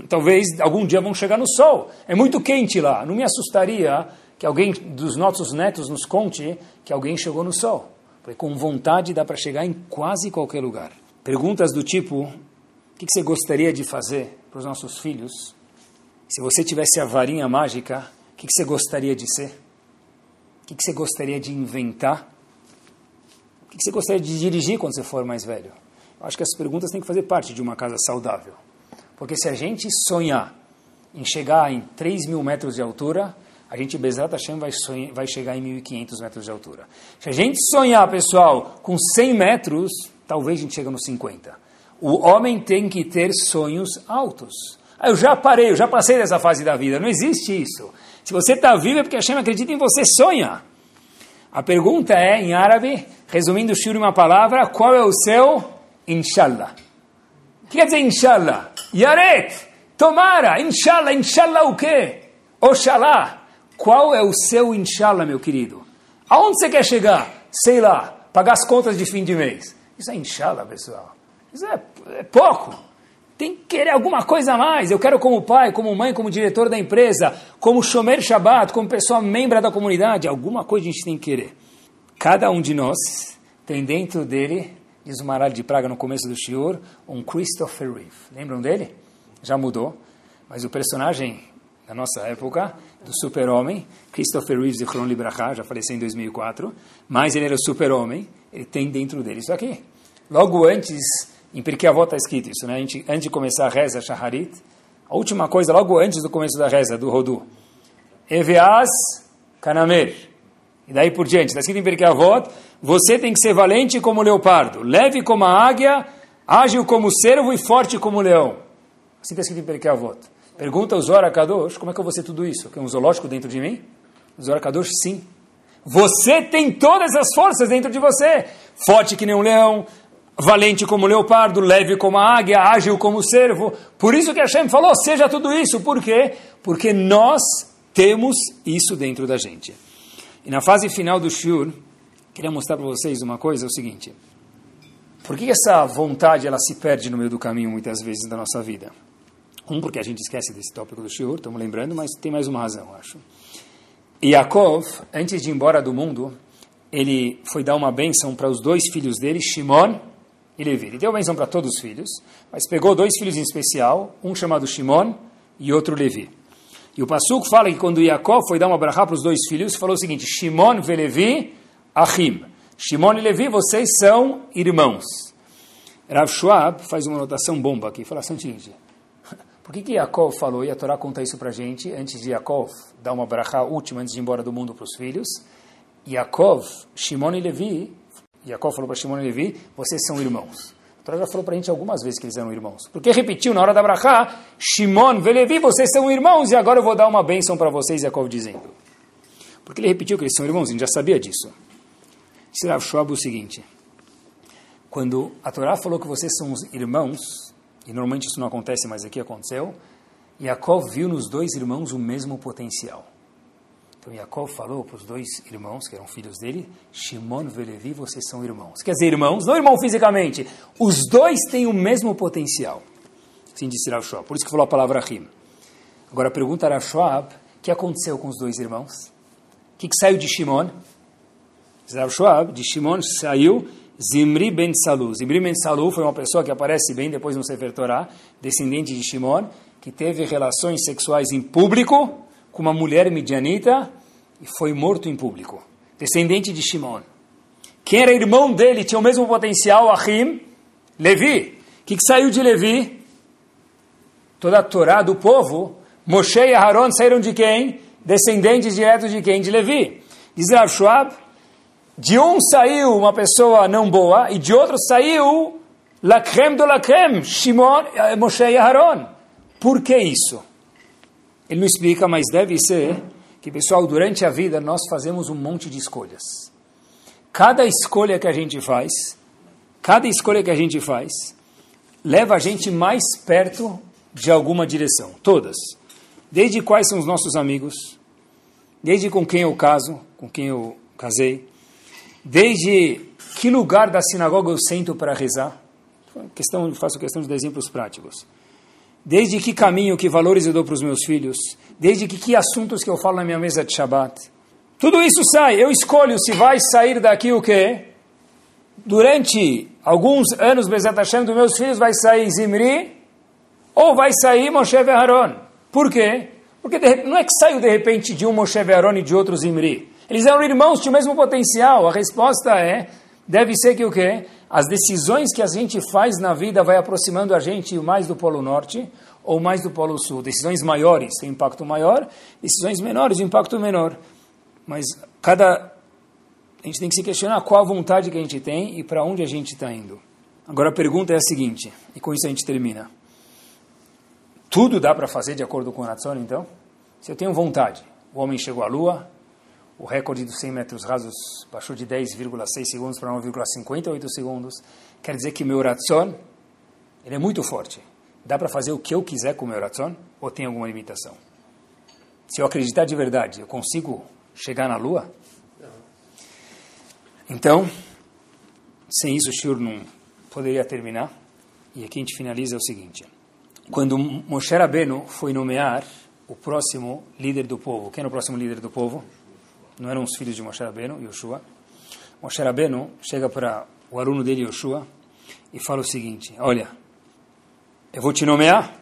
Talvez algum dia vão chegar no Sol. É muito quente lá. Não me assustaria que alguém dos nossos netos nos conte que alguém chegou no Sol. Porque com vontade dá para chegar em quase qualquer lugar. Perguntas do tipo: o que você gostaria de fazer para os nossos filhos? Se você tivesse a varinha mágica, o que você gostaria de ser? O que você gostaria de inventar? O que você gostaria de dirigir quando você for mais velho? Eu acho que essas perguntas têm que fazer parte de uma casa saudável. Porque se a gente sonhar em chegar em 3 mil metros de altura, a gente, Bezat Hashem, vai, sonhar, vai chegar em 1.500 metros de altura. Se a gente sonhar, pessoal, com 100 metros, talvez a gente chegue nos 50. O homem tem que ter sonhos altos. Ah, eu já parei, eu já passei dessa fase da vida. Não existe isso. Se você está vivo é porque Hashem acredita em você, sonha. A pergunta é, em árabe, resumindo o shur em uma palavra, qual é o seu inshallah? Que quer dizer inshallah? Yaret, tomara, inshallah, inshallah o quê? Oxalá. Qual é o seu inshallah, meu querido? Aonde você quer chegar? Sei lá, pagar as contas de fim de mês. Isso é inshallah, pessoal. Isso é, é pouco. Tem que querer alguma coisa a mais. Eu quero como pai, como mãe, como diretor da empresa, como Shomer Shabbat, como pessoa membro da comunidade. Alguma coisa a gente tem que querer. Cada um de nós tem dentro dele, diz o Maral de Praga no começo do Shiur, um Christopher Reeve. Lembram dele? Já mudou. Mas o personagem da nossa época, do super-homem, Christopher Reeves de Chron Libraha, já faleceu em 2004, mas ele era o super-homem, ele tem dentro dele isso aqui. Logo antes, em Pirkei Avot está escrito isso, né? antes de começar a reza Shaharit, a última coisa, logo antes do começo da reza, do Rodu, Eveaz Kanamer, e daí por diante, está escrito em Pirkei Avot, você tem que ser valente como o leopardo, leve como a águia, ágil como o cervo e forte como o leão. Assim está escrito em Pirkei Avot. Pergunta o Zohar Kadosh, como é que eu vou ser tudo isso? Tem um zoológico dentro de mim? O Zohar Kadosh, sim. Você tem todas as forças dentro de você. Forte que nem um leão, valente como o leopardo, leve como a águia, ágil como o cervo. Por isso que Hashem falou, seja tudo isso. Por quê? Porque nós temos isso dentro da gente. E na fase final do Shur, queria mostrar para vocês uma coisa, é o seguinte. Por que essa vontade ela se perde no meio do caminho muitas vezes da nossa vida? Um, porque a gente esquece desse tópico do Shur, estamos lembrando, mas tem mais uma razão, acho. Yaakov, antes de ir embora do mundo, ele foi dar uma bênção para os dois filhos dele, Shimon e Levi. Ele deu bênção para todos os filhos, mas pegou dois filhos em especial, um chamado Shimon e outro Levi. E o Passuco fala que quando Jacob foi dar uma brachá para os dois filhos, falou o seguinte, Shimon e Levi, Achim. Shimon e Levi, vocês são irmãos. Rav Schwab faz uma anotação bomba aqui, fala assim o por que, que Jacob falou, e a Torá conta isso para gente, antes de Jacob dar uma brachá última, antes de ir embora do mundo para os filhos, Yaakov, Shimon e Levi Yaakov falou para Shimon e Levi, vocês são irmãos. A Torá já falou para a gente algumas vezes que eles eram irmãos. Porque repetiu na hora da Brachá, Shimon e Levi, vocês são irmãos, e agora eu vou dar uma bênção para vocês, Yaakov dizendo. Porque ele repetiu que eles são irmãos, a gente já sabia disso. Disse Rav o seguinte, quando a Torá falou que vocês são os irmãos, e normalmente isso não acontece, mas aqui aconteceu, Yaakov viu nos dois irmãos o mesmo potencial. Então Yaakov falou para os dois irmãos, que eram filhos dele, Shimon e Levi, vocês são irmãos. Quer dizer, irmãos, não irmão fisicamente, os dois têm o mesmo potencial. Assim disse Rav Schwab, por isso que falou a palavra Rim. Agora pergunta Rav Schwab, o que aconteceu com os dois irmãos? O que, que saiu de Shimon? Rav Schwab, de Shimon saiu Zimri ben Salu. Zimri ben Salu foi uma pessoa que aparece bem depois no Sefer Torah, descendente de Shimon, que teve relações sexuais em público com uma mulher midianita e foi morto em público. Descendente de Shimon. Quem era irmão dele tinha o mesmo potencial, Ahim, Levi. O que, que saiu de Levi? Toda a Torá do povo, Moshe e Aaron saíram de quem? Descendentes diretos de quem? De Levi. Diz Rav Schwab, de um saiu uma pessoa não boa e de outro saiu la creme de la creme, Shimon, eh, Moshe e Aaron. Por que isso? Ele não explica, mas deve ser que, pessoal, durante a vida nós fazemos um monte de escolhas. Cada escolha que a gente faz, cada escolha que a gente faz, leva a gente mais perto de alguma direção. Todas. Desde quais são os nossos amigos, desde com quem eu caso, com quem eu casei, desde que lugar da sinagoga eu sento para rezar. Questão, faço questão de exemplos práticos. Desde que caminho, que valores eu dou para os meus filhos, desde que, que assuntos que eu falo na minha mesa de Shabbat. Tudo isso sai. Eu escolho se vai sair daqui o quê? Durante alguns anos, Bezat Hashem, dos meus filhos, vai sair Zimri ou vai sair Moshe Aaron. Por quê? Porque não é que saiu de repente de um Moshe Aaron e de outro Zimri. Eles eram irmãos, tinham o mesmo potencial. A resposta é, deve ser que o quê? As decisões que a gente faz na vida vai aproximando a gente mais do Polo Norte ou mais do Polo Sul. Decisões maiores têm impacto maior, decisões menores impacto menor. Mas cada a gente tem que se questionar qual a vontade que a gente tem e para onde a gente está indo. Agora a pergunta é a seguinte, e com isso a gente termina. Tudo dá para fazer de acordo com o Natson, então? Se eu tenho vontade, o homem chegou à Lua, o recorde dos 100 metros rasos baixou de 10,6 segundos para 9,58 segundos. Quer dizer que meu ratzon, ele é muito forte. Dá para fazer o que eu quiser com o meu ratzon? Ou tem alguma limitação? Se eu acreditar de verdade, eu consigo chegar na Lua? Então, sem isso o Shur não poderia terminar. E aqui a gente finaliza o seguinte. Quando Moshe Rabbeinu foi nomear o próximo líder do povo, quem era o próximo líder do povo? Não eram os filhos de Moshe Rabbeinu, Yoshua. Moshe Rabbeinu chega para o aluno dele, Yoshua, e fala o seguinte, olha, eu vou te nomear,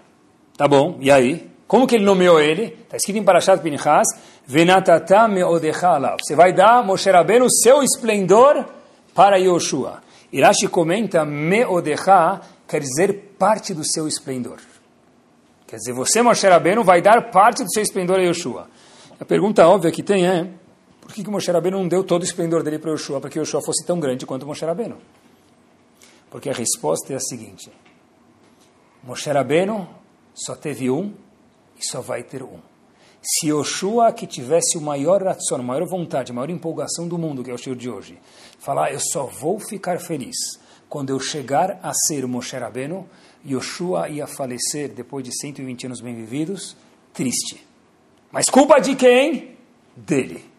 tá bom, e aí? Como que ele nomeou ele? Está escrito em Parashat Pinchas, Venatata meodecha. Você vai dar, Moshe Rabbeinu, seu esplendor para Yoshua. Irashi comenta, meodecha quer dizer parte do seu esplendor. Quer dizer, você, Moshe Rabbeinu, vai dar parte do seu esplendor a Yoshua. A pergunta óbvia que tem é, por que, que Moshe Rabbeinu não deu todo o esplendor dele para Yoshua, para que Yoshua fosse tão grande quanto Moshe Rabbeinu? Porque a resposta é a seguinte, Moshe Rabbeinu só teve um e só vai ter um. Se Yoshua, que tivesse o maior ração, a maior vontade, a maior empolgação do mundo, que é o estilo de hoje, falar, eu só vou ficar feliz quando eu chegar a ser Moshe Rabbeinu, Yoshua ia falecer depois de 120 anos bem vividos, triste. Mas culpa de quem? Dele.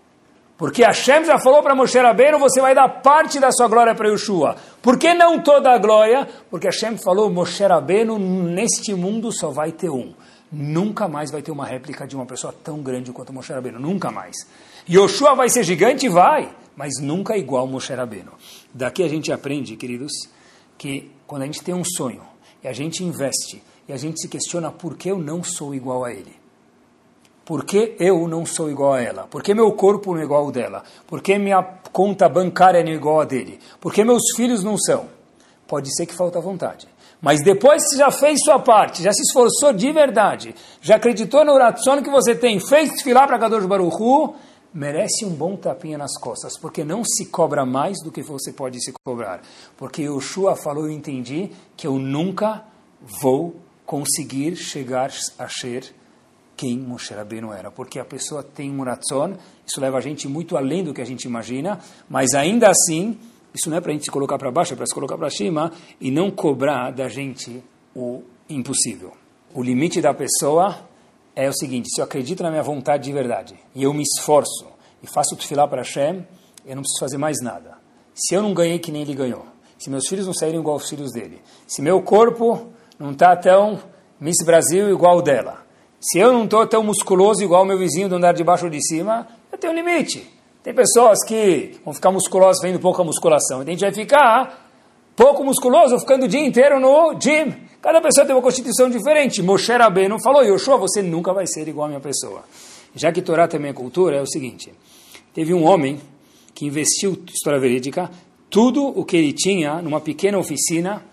Porque Hashem já falou para Moshe Rabbeinu, você vai dar parte da sua glória para Yeshua. Por que não toda a glória? Porque Hashem falou, Moshe Rabbeinu, neste mundo só vai ter um. Nunca mais vai ter uma réplica de uma pessoa tão grande quanto Moshe Rabbeinu. Nunca mais. Yoshua vai ser gigante? Vai. Mas nunca igual Moshe Rabbeinu. Daqui a gente aprende, queridos, que quando a gente tem um sonho, e a gente investe, e a gente se questiona por que eu não sou igual a ele. Por que eu não sou igual a ela? Por que meu corpo não é igual ao dela? Por que minha conta bancária não é igual a dele? Por que meus filhos não são? Pode ser que falta vontade. Mas depois que já fez sua parte, já se esforçou de verdade, já acreditou no oração que você tem, fez filar para Kadosh Baruchu, merece um bom tapinha nas costas, porque não se cobra mais do que você pode se cobrar. Porque Yoshua falou, eu entendi, que eu nunca vou conseguir chegar a ser quem Moshe Rabbeinu era. Porque a pessoa tem um isso leva a gente muito além do que a gente imagina, mas ainda assim, isso não é para a gente se colocar para baixo, é para se colocar para cima e não cobrar da gente o impossível. O limite da pessoa é o seguinte, se eu acredito na minha vontade de verdade, e eu me esforço, e faço tefilá para Hashem, eu não preciso fazer mais nada. Se eu não ganhei que nem ele ganhou, se meus filhos não saíram igual os filhos dele, se meu corpo não está tão Miss Brasil igual o dela, se eu não estou tão musculoso igual meu vizinho do andar de baixo ou de cima, eu tenho um limite. Tem pessoas que vão ficar musculosas vendo pouca musculação, então a gente vai ficar pouco musculoso ficando o dia inteiro no gym. Cada pessoa tem uma constituição diferente. Moshe Rabbeinu falou, Yoshua, você nunca vai ser igual a minha pessoa. Já que Torá também é cultura, é o seguinte. Teve um homem que investiu, história verídica, tudo o que ele tinha numa pequena oficina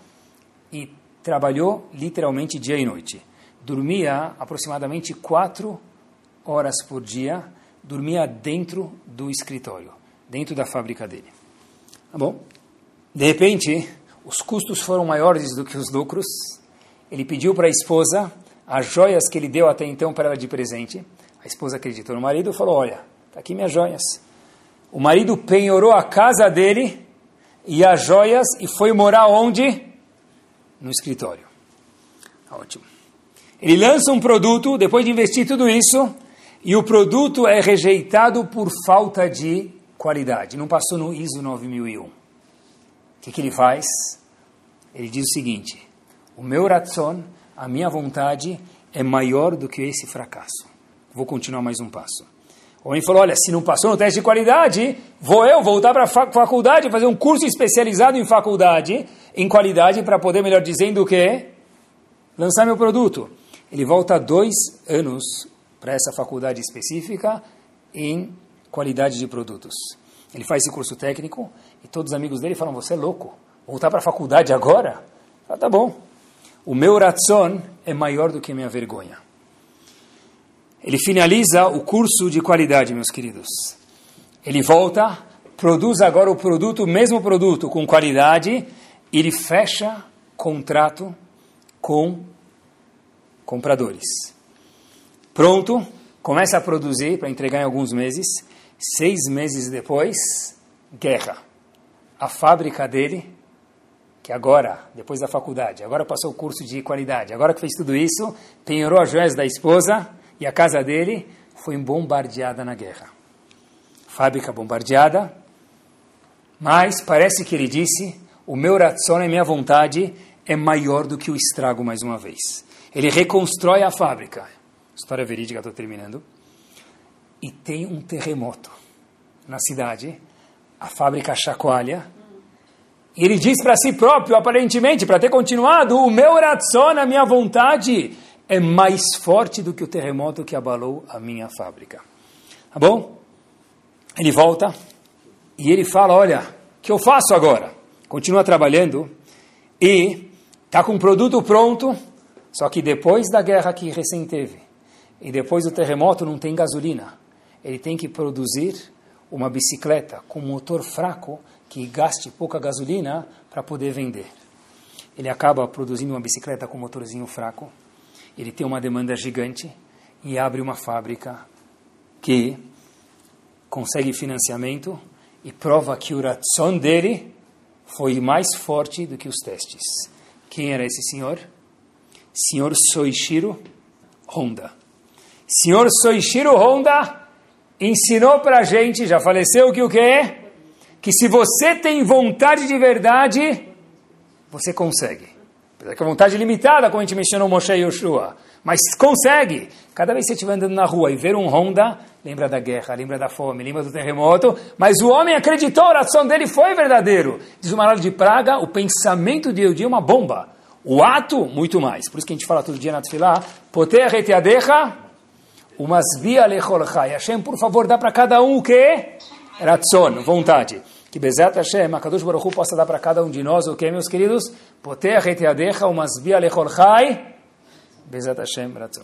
e trabalhou literalmente dia e noite. Dormia aproximadamente quatro horas por dia, dormia dentro do escritório, dentro da fábrica dele. Tá bom? De repente, os custos foram maiores do que os lucros. Ele pediu para a esposa as joias que ele deu até então para ela de presente. A esposa acreditou no marido e falou: Olha, está aqui minhas joias. O marido penhorou a casa dele e as joias e foi morar onde? No escritório. Ótimo. Ele lança um produto, depois de investir tudo isso, e o produto é rejeitado por falta de qualidade. Não passou no ISO 9001. O que, que ele faz? Ele diz o seguinte: o meu ratzon, a minha vontade, é maior do que esse fracasso. Vou continuar mais um passo. O homem falou: Olha, se não passou no teste de qualidade, vou eu voltar para a faculdade, fazer um curso especializado em faculdade, em qualidade, para poder, melhor dizendo, o quê? Lançar meu produto. Ele volta dois anos para essa faculdade específica em qualidade de produtos. Ele faz esse curso técnico e todos os amigos dele falam: Você é louco voltar para a faculdade agora? Ah, tá bom. O meu ratzon é maior do que minha vergonha. Ele finaliza o curso de qualidade, meus queridos. Ele volta, produz agora o produto, o mesmo produto, com qualidade, e ele fecha contrato com compradores. Pronto, começa a produzir para entregar em alguns meses. Seis meses depois, guerra. A fábrica dele que agora, depois da faculdade, agora passou o curso de qualidade, agora que fez tudo isso, penhorou as joias da esposa e a casa dele foi bombardeada na guerra. Fábrica bombardeada, mas parece que ele disse: o meu ratzon, a minha vontade, é maior do que o estrago mais uma vez. Ele reconstrói a fábrica. História verídica, estou terminando. E tem um terremoto na cidade. A fábrica chacoalha e ele diz para si próprio, aparentemente, para ter continuado, o meu ratzon, a minha vontade, é mais forte do que o terremoto que abalou a minha fábrica. Tá bom? Ele volta e ele fala, olha, o que eu faço agora? Continua trabalhando e está com o produto pronto, só que depois da guerra que recém teve, e depois do terremoto não tem gasolina. Ele tem que produzir uma bicicleta com motor fraco que gaste pouca gasolina para poder vender. Ele acaba produzindo uma bicicleta com motorzinho fraco, ele tem uma demanda gigante e abre uma fábrica que consegue financiamento e prova que o ratzon dele foi mais forte do que os testes. Quem era esse senhor? Senhor Soichiro Honda. Senhor Soichiro Honda ensinou para a gente, já faleceu, que o que é? que se você tem vontade de verdade, você consegue. Apesar que a vontade é limitada, como a gente mencionou Moshe e Yoshua. Mas consegue. Cada vez que você estiver andando na rua e ver um Honda, lembra da guerra, lembra da fome, lembra do terremoto. Mas o homem acreditou, a oração dele foi verdadeiro. Diz o Maral de Praga, o pensamento de Eudi é uma bomba. O ato, muito mais. Por isso que a gente fala todo dia na Tfilah, Poter reteadecha, umasbia lecholchai. Hashem, por favor, dá para cada um o quê? Ratzon, vontade. Que Bezat Hashem, a Kadosh Baruch Hu, possa dar para cada um de nós o que, meus queridos? Poter reteadecha, umasbia lechol chai. Bezat Hashem, Ratzon.